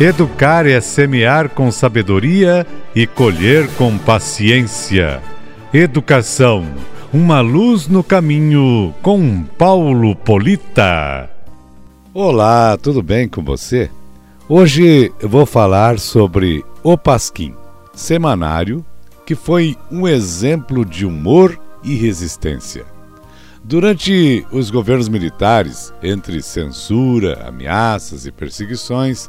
Educar é semear com sabedoria e colher com paciência. Educação, uma luz no caminho com Paulo Polita. Olá, tudo bem com você? Hoje vou falar sobre O Pasquim, semanário que foi um exemplo de humor e resistência. Durante os governos militares, entre censura, ameaças e perseguições,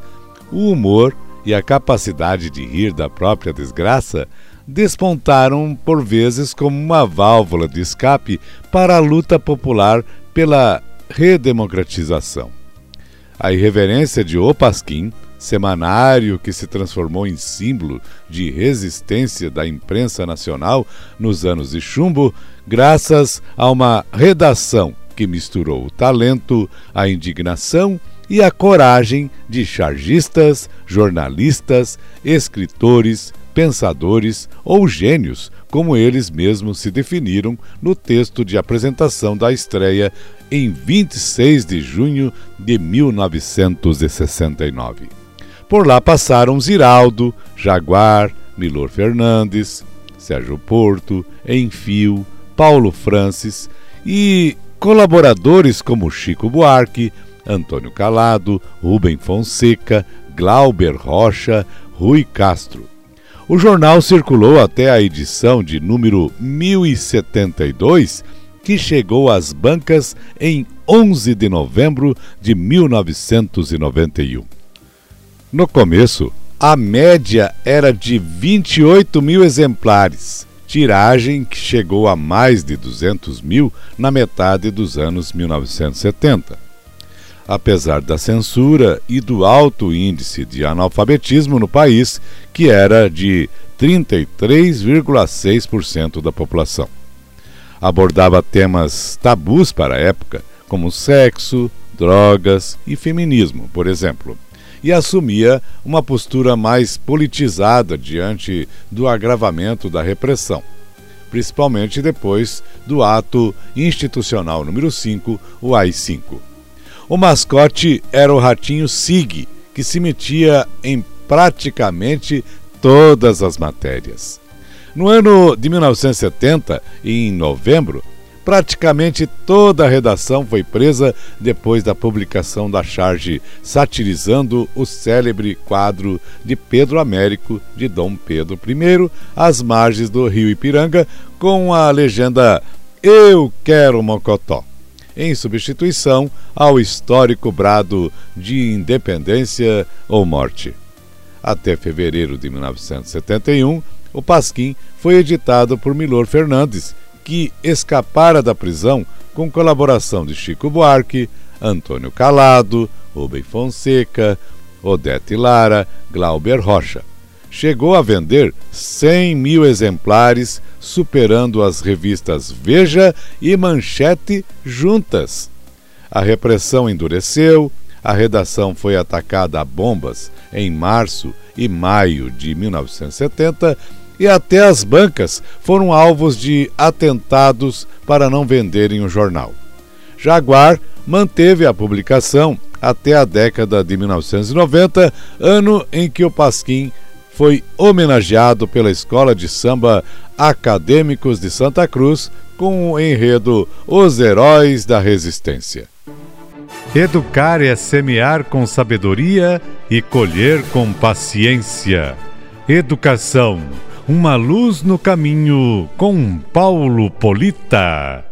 o humor e a capacidade de rir da própria desgraça despontaram por vezes como uma válvula de escape para a luta popular pela redemocratização. A irreverência de Opasquim, semanário que se transformou em símbolo de resistência da imprensa nacional nos anos de chumbo, graças a uma redação que misturou o talento, a indignação e a coragem de chargistas, jornalistas, escritores, pensadores ou gênios, como eles mesmos se definiram no texto de apresentação da estreia em 26 de junho de 1969. Por lá passaram Ziraldo, Jaguar, Milor Fernandes, Sérgio Porto, Enfio, Paulo Francis e colaboradores como Chico Buarque, Antônio Calado, Rubem Fonseca, Glauber Rocha, Rui Castro. O jornal circulou até a edição de número 1072, que chegou às bancas em 11 de novembro de 1991. No começo, a média era de 28 mil exemplares, tiragem que chegou a mais de 200 mil na metade dos anos 1970 apesar da censura e do alto índice de analfabetismo no país, que era de 33,6% da população. Abordava temas tabus para a época, como sexo, drogas e feminismo, por exemplo, e assumia uma postura mais politizada diante do agravamento da repressão, principalmente depois do ato institucional número 5, o AI-5. O mascote era o ratinho Sig, que se metia em praticamente todas as matérias. No ano de 1970, em novembro, praticamente toda a redação foi presa depois da publicação da charge satirizando o célebre quadro de Pedro Américo de Dom Pedro I às margens do rio Ipiranga com a legenda Eu quero Mocotó em substituição ao histórico brado de independência ou morte. Até fevereiro de 1971, o Pasquim foi editado por Milor Fernandes, que escapara da prisão com colaboração de Chico Buarque, Antônio Calado, Rubem Fonseca, Odete Lara, Glauber Rocha chegou a vender 100 mil exemplares, superando as revistas Veja e Manchete juntas. A repressão endureceu, a redação foi atacada a bombas em março e maio de 1970 e até as bancas foram alvos de atentados para não venderem o jornal. Jaguar manteve a publicação até a década de 1990, ano em que o Pasquim foi homenageado pela Escola de Samba Acadêmicos de Santa Cruz com o enredo Os Heróis da Resistência. Educar é semear com sabedoria e colher com paciência. Educação, uma luz no caminho com Paulo Polita.